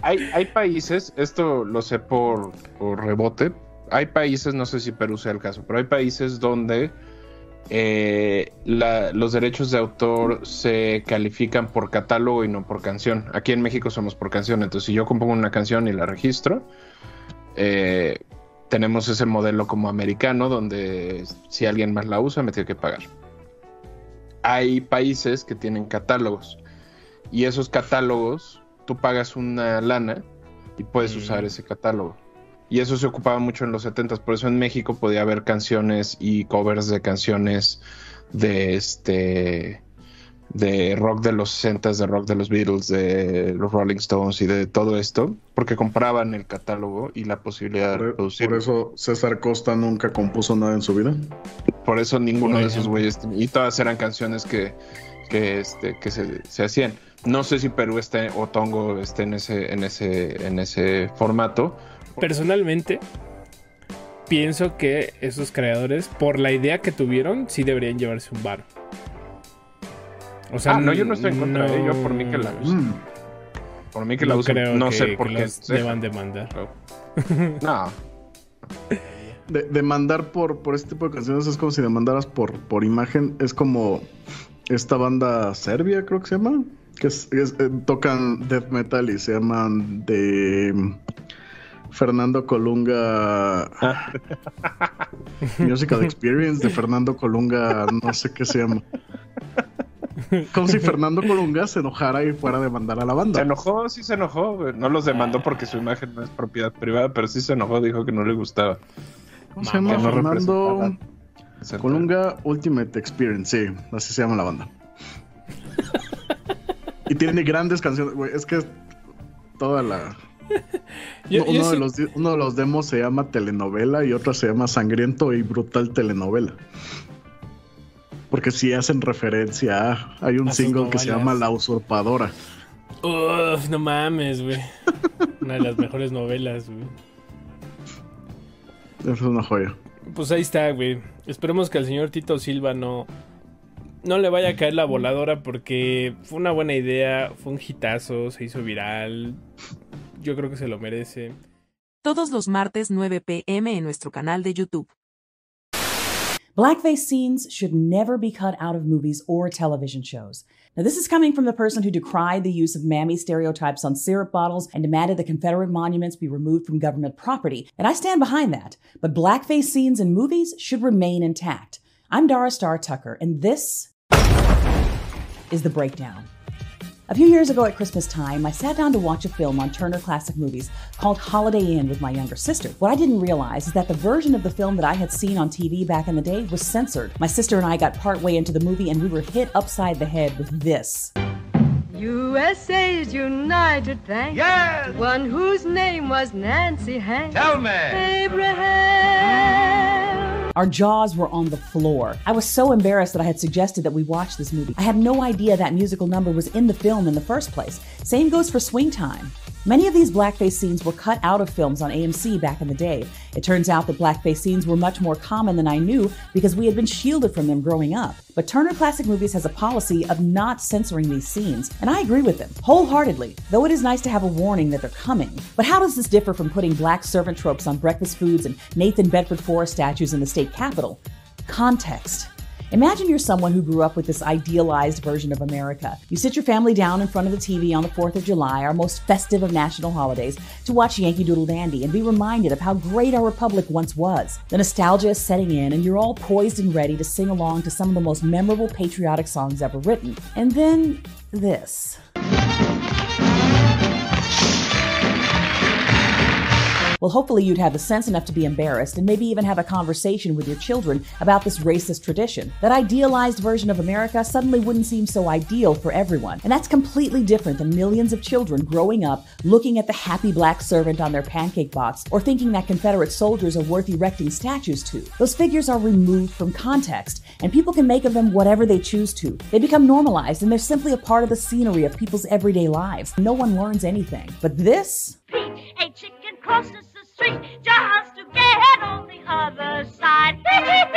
Hay, hay países, esto lo sé por, por rebote, hay países, no sé si Perú sea el caso, pero hay países donde eh, la- los derechos de autor se califican por catálogo y no por canción. Aquí en México somos por canción, entonces si yo compongo una canción y la registro, eh, tenemos ese modelo como americano donde si alguien más la usa me tiene que pagar. Hay países que tienen catálogos y esos catálogos tú pagas una lana y puedes Mm. usar ese catálogo. Y eso se ocupaba mucho en los 70 por eso en México podía haber canciones y covers de canciones de este de rock de los 60 de rock de los Beatles, de los Rolling Stones y de todo esto, porque compraban el catálogo y la posibilidad de producir. por eso César Costa nunca compuso nada en su vida. Por eso ninguno de esos güeyes. Y todas eran canciones que, que, este, que se, se hacían. No sé si Perú esté o Tongo esté en ese, en ese, en ese formato. Personalmente, pienso que esos creadores, por la idea que tuvieron, sí deberían llevarse un bar. O ah, no, yo no estoy en contra de ello, por mí que la usen. Mm, Por mí que la no usen. creo No que, sé que por qué. los sé. deban demandar. No. de- demandar por, por este tipo de canciones es como si demandaras por, por imagen. Es como esta banda serbia, creo que se llama. Que es- es- eh, tocan death metal y se llaman de mm, Fernando Colunga Musical Experience de Fernando Colunga, no sé qué se llama. Como si Fernando Colunga se enojara y fuera a demandar a la Se banda. enojó, sí se enojó. güey. No los demandó porque su imagen no es propiedad privada, pero sí se enojó, dijo que no le gustaba. ¿Cómo se llama? No Fernando. Colunga Ultimate Experience, sí, así se llama la banda. y tiene grandes canciones, güey. Es que toda la. Yo- uno, yo de sí- los, uno de los demos se llama telenovela y otro se llama sangriento y brutal telenovela. Porque sí hacen referencia a. Hay un A single que se llama La Usurpadora. Uf, no mames, güey. Una de las mejores novelas, güey. Es una joya. Pues ahí está, güey. Esperemos que al señor Tito Silva no. No le vaya a caer la voladora porque fue una buena idea, fue un hitazo, se hizo viral. Yo creo que se lo merece. Todos los martes 9 pm en nuestro canal de YouTube. Blackface scenes should never be cut out of movies or television shows. Now, this is coming from the person who decried the use of mammy stereotypes on syrup bottles and demanded the Confederate monuments be removed from government property. And I stand behind that. But blackface scenes in movies should remain intact. I'm Dara Star Tucker, and this is The Breakdown. A few years ago at Christmas time, I sat down to watch a film on Turner Classic Movies called Holiday Inn with my younger sister. What I didn't realize is that the version of the film that I had seen on TV back in the day was censored. My sister and I got partway into the movie and we were hit upside the head with this. USA's United Bank. Yes! One whose name was Nancy Hank. Tell me. Abraham. Our jaws were on the floor. I was so embarrassed that I had suggested that we watch this movie. I had no idea that musical number was in the film in the first place. Same goes for Swing Time. Many of these blackface scenes were cut out of films on AMC back in the day. It turns out that blackface scenes were much more common than I knew because we had been shielded from them growing up. But Turner Classic Movies has a policy of not censoring these scenes, and I agree with them wholeheartedly, though it is nice to have a warning that they're coming. But how does this differ from putting black servant tropes on breakfast foods and Nathan Bedford Forrest statues in the state capitol? Context. Imagine you're someone who grew up with this idealized version of America. You sit your family down in front of the TV on the 4th of July, our most festive of national holidays, to watch Yankee Doodle Dandy and be reminded of how great our republic once was. The nostalgia is setting in, and you're all poised and ready to sing along to some of the most memorable patriotic songs ever written. And then this. Well, hopefully, you'd have the sense enough to be embarrassed and maybe even have a conversation with your children about this racist tradition. That idealized version of America suddenly wouldn't seem so ideal for everyone. And that's completely different than millions of children growing up looking at the happy black servant on their pancake box or thinking that Confederate soldiers are worth erecting statues to. Those figures are removed from context, and people can make of them whatever they choose to. They become normalized, and they're simply a part of the scenery of people's everyday lives. No one learns anything. But this? Crosses the street just to get on the other side.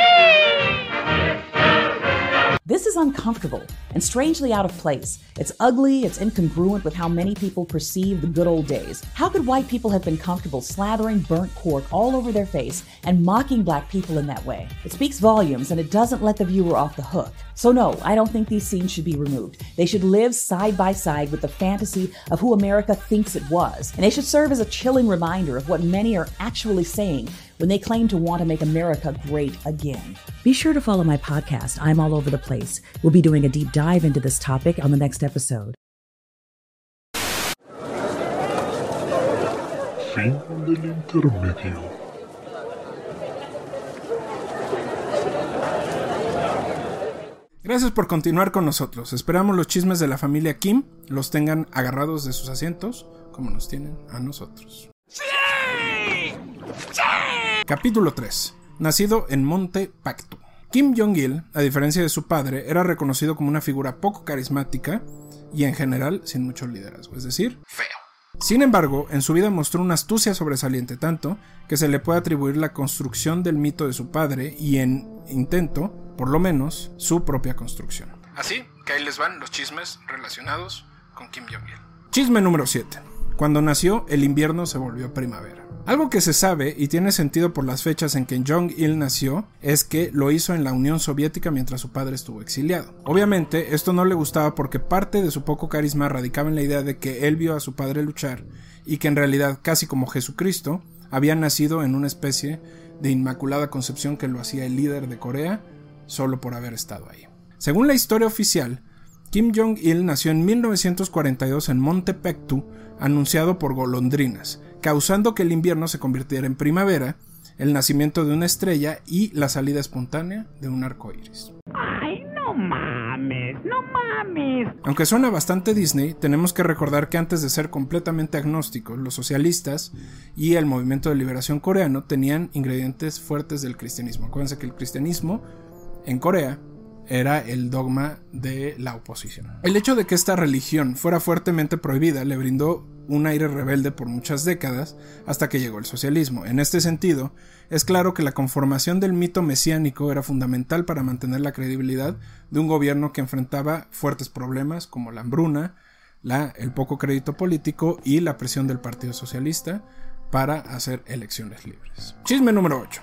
This is uncomfortable and strangely out of place. It's ugly, it's incongruent with how many people perceive the good old days. How could white people have been comfortable slathering burnt cork all over their face and mocking black people in that way? It speaks volumes and it doesn't let the viewer off the hook. So, no, I don't think these scenes should be removed. They should live side by side with the fantasy of who America thinks it was, and they should serve as a chilling reminder of what many are actually saying when they claim to want to make America great again. Be sure to follow my podcast, I'm All Over the Place. We'll be doing a deep dive into this topic on the next episode. Fin del intermedio. Gracias por continuar con nosotros. Esperamos los chismes de la familia Kim los tengan agarrados de sus asientos como nos tienen a nosotros. Capítulo 3. Nacido en Monte Pactu. Kim Jong-il, a diferencia de su padre, era reconocido como una figura poco carismática y en general sin mucho liderazgo, es decir, feo. Sin embargo, en su vida mostró una astucia sobresaliente tanto que se le puede atribuir la construcción del mito de su padre y en intento, por lo menos, su propia construcción. Así que ahí les van los chismes relacionados con Kim Jong-il. Chisme número 7. Cuando nació, el invierno se volvió primavera. Algo que se sabe y tiene sentido por las fechas en que Jong-il nació es que lo hizo en la Unión Soviética mientras su padre estuvo exiliado. Obviamente, esto no le gustaba porque parte de su poco carisma radicaba en la idea de que él vio a su padre luchar y que en realidad, casi como Jesucristo, había nacido en una especie de inmaculada concepción que lo hacía el líder de Corea solo por haber estado ahí. Según la historia oficial, Kim Jong-il nació en 1942 en Monte Pektu, anunciado por golondrinas, causando que el invierno se convirtiera en primavera, el nacimiento de una estrella y la salida espontánea de un arco iris. Ay, no mames, no mames. Aunque suena bastante Disney, tenemos que recordar que antes de ser completamente agnósticos, los socialistas y el movimiento de liberación coreano tenían ingredientes fuertes del cristianismo. Acuérdense que el cristianismo en Corea era el dogma de la oposición. El hecho de que esta religión fuera fuertemente prohibida le brindó un aire rebelde por muchas décadas hasta que llegó el socialismo. En este sentido, es claro que la conformación del mito mesiánico era fundamental para mantener la credibilidad de un gobierno que enfrentaba fuertes problemas como la hambruna, la, el poco crédito político y la presión del Partido Socialista para hacer elecciones libres. Chisme número 8.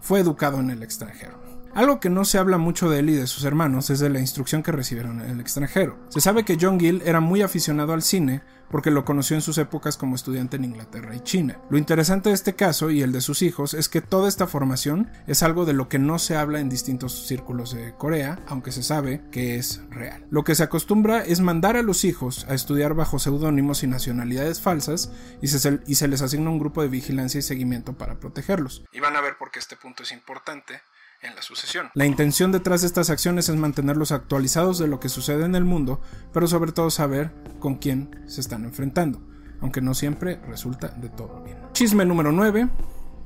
Fue educado en el extranjero. Algo que no se habla mucho de él y de sus hermanos es de la instrucción que recibieron en el extranjero. Se sabe que John Gill era muy aficionado al cine porque lo conoció en sus épocas como estudiante en Inglaterra y China. Lo interesante de este caso y el de sus hijos es que toda esta formación es algo de lo que no se habla en distintos círculos de Corea, aunque se sabe que es real. Lo que se acostumbra es mandar a los hijos a estudiar bajo seudónimos y nacionalidades falsas y se, y se les asigna un grupo de vigilancia y seguimiento para protegerlos. Y van a ver por qué este punto es importante en la sucesión. La intención detrás de estas acciones es mantenerlos actualizados de lo que sucede en el mundo, pero sobre todo saber con quién se están enfrentando, aunque no siempre resulta de todo bien. Chisme número 9.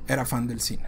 Era fan del cine.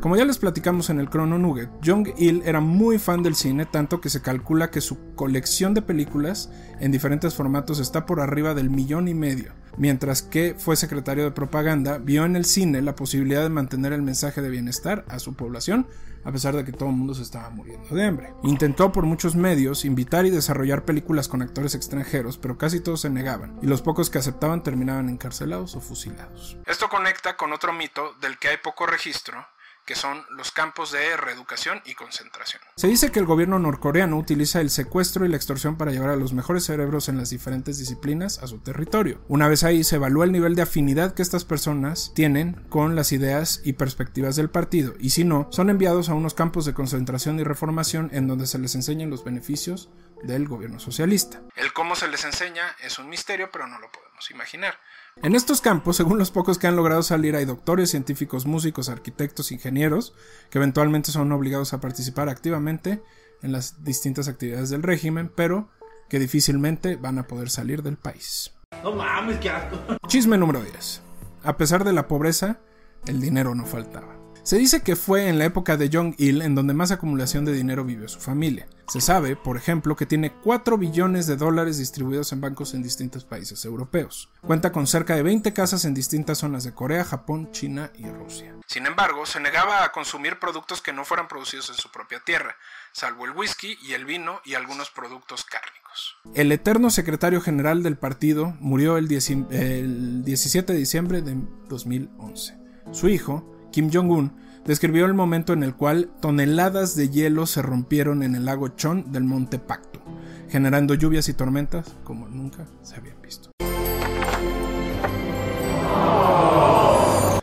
Como ya les platicamos en el Chrono Nugget, Jong Il era muy fan del cine, tanto que se calcula que su colección de películas en diferentes formatos está por arriba del millón y medio. Mientras que fue secretario de propaganda, vio en el cine la posibilidad de mantener el mensaje de bienestar a su población a pesar de que todo el mundo se estaba muriendo de hambre. Intentó por muchos medios invitar y desarrollar películas con actores extranjeros, pero casi todos se negaban, y los pocos que aceptaban terminaban encarcelados o fusilados. Esto conecta con otro mito del que hay poco registro, que son los campos de reeducación y concentración. Se dice que el gobierno norcoreano utiliza el secuestro y la extorsión para llevar a los mejores cerebros en las diferentes disciplinas a su territorio. Una vez ahí se evalúa el nivel de afinidad que estas personas tienen con las ideas y perspectivas del partido, y si no, son enviados a unos campos de concentración y reformación en donde se les enseñan los beneficios del gobierno socialista. El cómo se les enseña es un misterio, pero no lo podemos imaginar. En estos campos, según los pocos que han logrado salir, hay doctores, científicos, músicos, arquitectos, ingenieros, que eventualmente son obligados a participar activamente en las distintas actividades del régimen, pero que difícilmente van a poder salir del país. No mames, qué asco. Chisme número 10. A pesar de la pobreza, el dinero no faltaba. Se dice que fue en la época de Jong-il en donde más acumulación de dinero vivió su familia. Se sabe, por ejemplo, que tiene 4 billones de dólares distribuidos en bancos en distintos países europeos. Cuenta con cerca de 20 casas en distintas zonas de Corea, Japón, China y Rusia. Sin embargo, se negaba a consumir productos que no fueran producidos en su propia tierra, salvo el whisky y el vino y algunos productos cárnicos. El eterno secretario general del partido murió el, 17 de diciembre de 2011. Su hijo, Kim Jong-un describió el momento en el cual toneladas de hielo se rompieron en el lago Chon del monte Pacto, generando lluvias y tormentas como nunca se habían visto.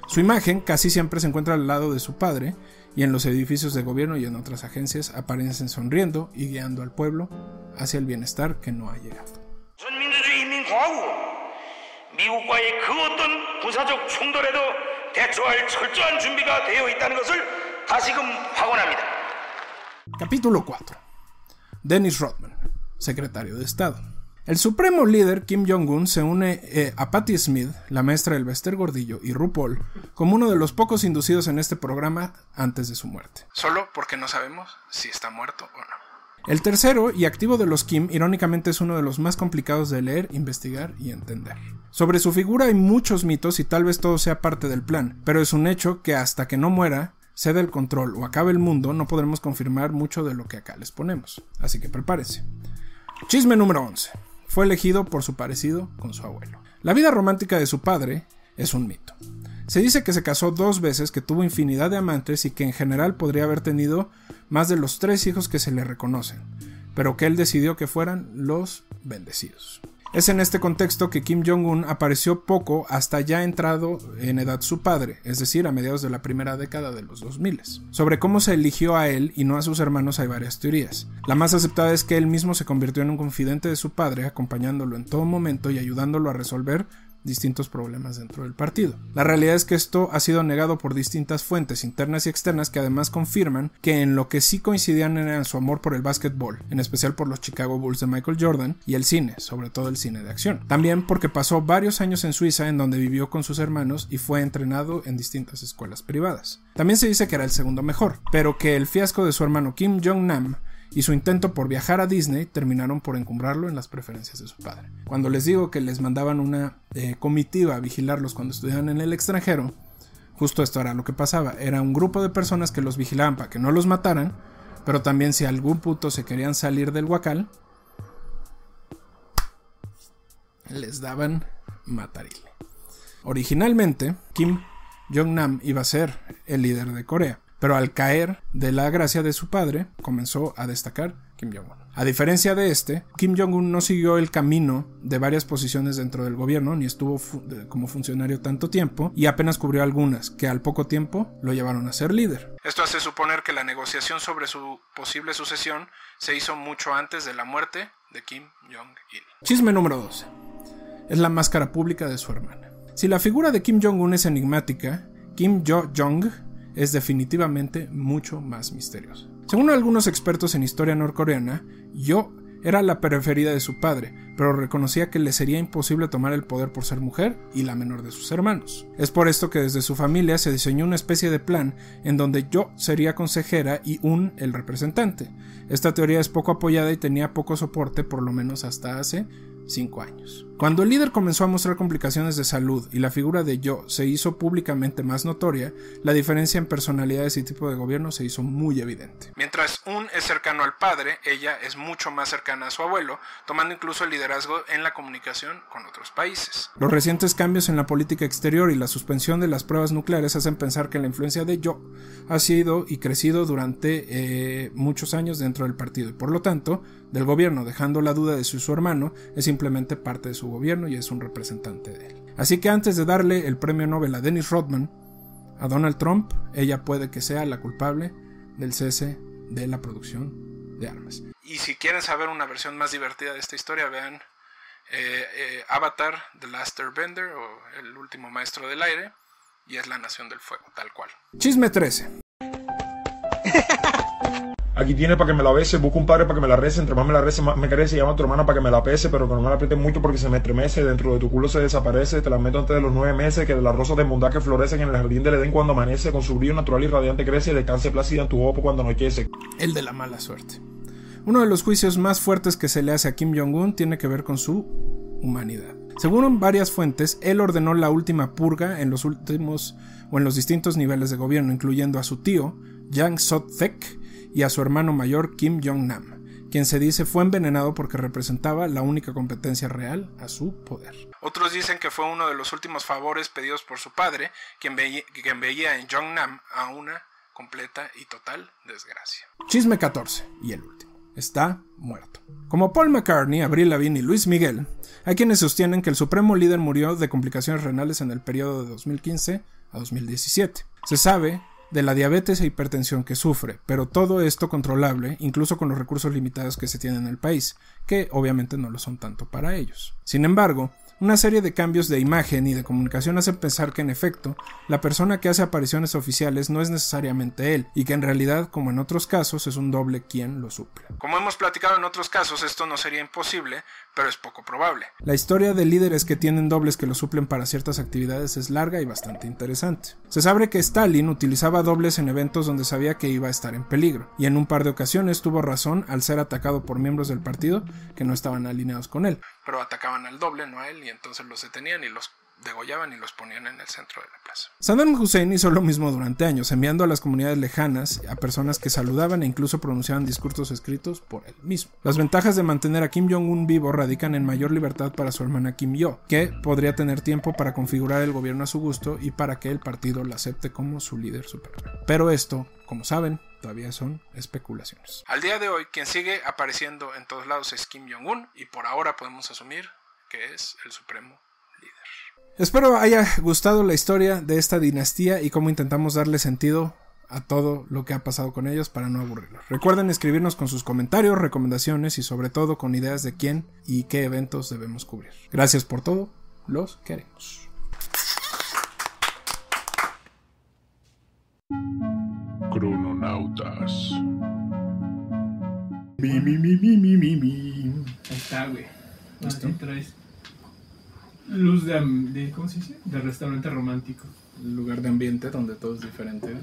Su imagen casi siempre se encuentra al lado de su padre y en los edificios de gobierno y en otras agencias aparecen sonriendo y guiando al pueblo hacia el bienestar que no ha llegado. Capítulo 4. Dennis Rodman, secretario de Estado. El supremo líder Kim Jong-un se une eh, a Patti Smith, la maestra del Bester Gordillo, y RuPaul como uno de los pocos inducidos en este programa antes de su muerte. Solo porque no sabemos si está muerto o no. El tercero y activo de los Kim, irónicamente, es uno de los más complicados de leer, investigar y entender. Sobre su figura hay muchos mitos y tal vez todo sea parte del plan, pero es un hecho que hasta que no muera, ceda el control o acabe el mundo, no podremos confirmar mucho de lo que acá les ponemos. Así que prepárese. Chisme número 11. Fue elegido por su parecido con su abuelo. La vida romántica de su padre es un mito. Se dice que se casó dos veces, que tuvo infinidad de amantes y que en general podría haber tenido más de los tres hijos que se le reconocen, pero que él decidió que fueran los bendecidos. Es en este contexto que Kim Jong-un apareció poco hasta ya entrado en edad su padre, es decir, a mediados de la primera década de los 2000. Sobre cómo se eligió a él y no a sus hermanos hay varias teorías. La más aceptada es que él mismo se convirtió en un confidente de su padre, acompañándolo en todo momento y ayudándolo a resolver distintos problemas dentro del partido. La realidad es que esto ha sido negado por distintas fuentes internas y externas que además confirman que en lo que sí coincidían era su amor por el básquetbol, en especial por los Chicago Bulls de Michael Jordan y el cine, sobre todo el cine de acción. También porque pasó varios años en Suiza en donde vivió con sus hermanos y fue entrenado en distintas escuelas privadas. También se dice que era el segundo mejor, pero que el fiasco de su hermano Kim Jong-nam y su intento por viajar a Disney terminaron por encumbrarlo en las preferencias de su padre. Cuando les digo que les mandaban una eh, comitiva a vigilarlos cuando estudiaban en el extranjero, justo esto era lo que pasaba. Era un grupo de personas que los vigilaban para que no los mataran, pero también si algún puto se querían salir del huacal, les daban matarile. Originalmente, Kim Jong-nam iba a ser el líder de Corea, pero al caer de la gracia de su padre, comenzó a destacar Kim Jong-un. A diferencia de este, Kim Jong-un no siguió el camino de varias posiciones dentro del gobierno, ni estuvo fu como funcionario tanto tiempo, y apenas cubrió algunas, que al poco tiempo lo llevaron a ser líder. Esto hace suponer que la negociación sobre su posible sucesión se hizo mucho antes de la muerte de Kim Jong-il. Chisme número 12. Es la máscara pública de su hermana. Si la figura de Kim Jong-un es enigmática, Kim Jo-jong es definitivamente mucho más misteriosa. Según algunos expertos en historia norcoreana, Yo era la preferida de su padre, pero reconocía que le sería imposible tomar el poder por ser mujer y la menor de sus hermanos. Es por esto que desde su familia se diseñó una especie de plan en donde Yo sería consejera y Un el representante. Esta teoría es poco apoyada y tenía poco soporte por lo menos hasta hace 5 años. Cuando el líder comenzó a mostrar complicaciones de salud y la figura de Yo se hizo públicamente más notoria, la diferencia en personalidades y tipo de gobierno se hizo muy evidente. Mientras Un es cercano al padre, ella es mucho más cercana a su abuelo, tomando incluso el liderazgo en la comunicación con otros países. Los recientes cambios en la política exterior y la suspensión de las pruebas nucleares hacen pensar que la influencia de Yo ha sido y crecido durante eh, muchos años dentro del partido y por lo tanto del gobierno, dejando la duda de si su hermano es simplemente parte de su gobierno y es un representante de él. Así que antes de darle el premio Nobel a Dennis Rodman, a Donald Trump, ella puede que sea la culpable del cese de la producción de armas. Y si quieren saber una versión más divertida de esta historia, vean eh, eh, Avatar, The Last Airbender o El último maestro del aire, y es la nación del fuego, tal cual. Chisme 13. Aquí tiene para que me la bese, busco un padre para que me la rece, entre más me la rece, más me crece, llama a tu hermana para que me la pese, pero que no me la apriete mucho porque se me estremece, dentro de tu culo se desaparece, te la meto antes de los nueve meses, que de las rosas de mundá que florecen en el jardín del Edén cuando amanece, con su brillo natural y radiante crece, descanse plácida en tu ojo cuando anochece. El de la mala suerte. Uno de los juicios más fuertes que se le hace a Kim Jong-un tiene que ver con su humanidad. Según varias fuentes, él ordenó la última purga en los últimos o en los distintos niveles de gobierno, incluyendo a su tío, Yang Sot-thek, y a su hermano mayor Kim Jong-nam, quien se dice fue envenenado porque representaba la única competencia real a su poder. Otros dicen que fue uno de los últimos favores pedidos por su padre, quien, veía, quien veía en Jong-nam a una completa y total desgracia. Chisme 14 y el último. Está muerto. Como Paul McCartney, Avril Lavigne y Luis Miguel, hay quienes sostienen que el supremo líder murió de complicaciones renales en el periodo de 2015 a 2017. Se sabe de la diabetes e hipertensión que sufre, pero todo esto controlable, incluso con los recursos limitados que se tienen en el país, que obviamente no lo son tanto para ellos. Sin embargo, una serie de cambios de imagen y de comunicación hacen pensar que en efecto, la persona que hace apariciones oficiales no es necesariamente él, y que en realidad, como en otros casos, es un doble quien lo suple. Como hemos platicado en otros casos, esto no sería imposible, pero es poco probable. La historia de líderes que tienen dobles que lo suplen para ciertas actividades es larga y bastante interesante. Se sabe que Stalin utilizaba dobles en eventos donde sabía que iba a estar en peligro, y en un par de ocasiones tuvo razón al ser atacado por miembros del partido que no estaban alineados con él, pero atacaban al doble, no a él, y entonces los detenían y los degollaban y los ponían en el centro de la plaza. Saddam Hussein hizo lo mismo durante años, enviando a las comunidades lejanas a personas que saludaban e incluso pronunciaban discursos escritos por él mismo. Las ventajas de mantener a Kim Jong-un vivo radican en mayor libertad para su hermana Kim Yo, que podría tener tiempo para configurar el gobierno a su gusto y para que el partido la acepte como su líder supremo. Pero esto, como saben, todavía son especulaciones. Al día de hoy, quien sigue apareciendo en todos lados es Kim Jong-un y por ahora podemos asumir que es el supremo Espero haya gustado la historia de esta dinastía y cómo intentamos darle sentido a todo lo que ha pasado con ellos para no aburrirlos. Recuerden escribirnos con sus comentarios, recomendaciones y sobre todo con ideas de quién y qué eventos debemos cubrir. Gracias por todo, los queremos. Crononautas. Mi, mi, mi, mi, mi, mi. Ahí está, güey. ¿Listo? Luz de, de, ¿cómo se dice? De restaurante romántico. Lugar de ambiente donde todo es diferente.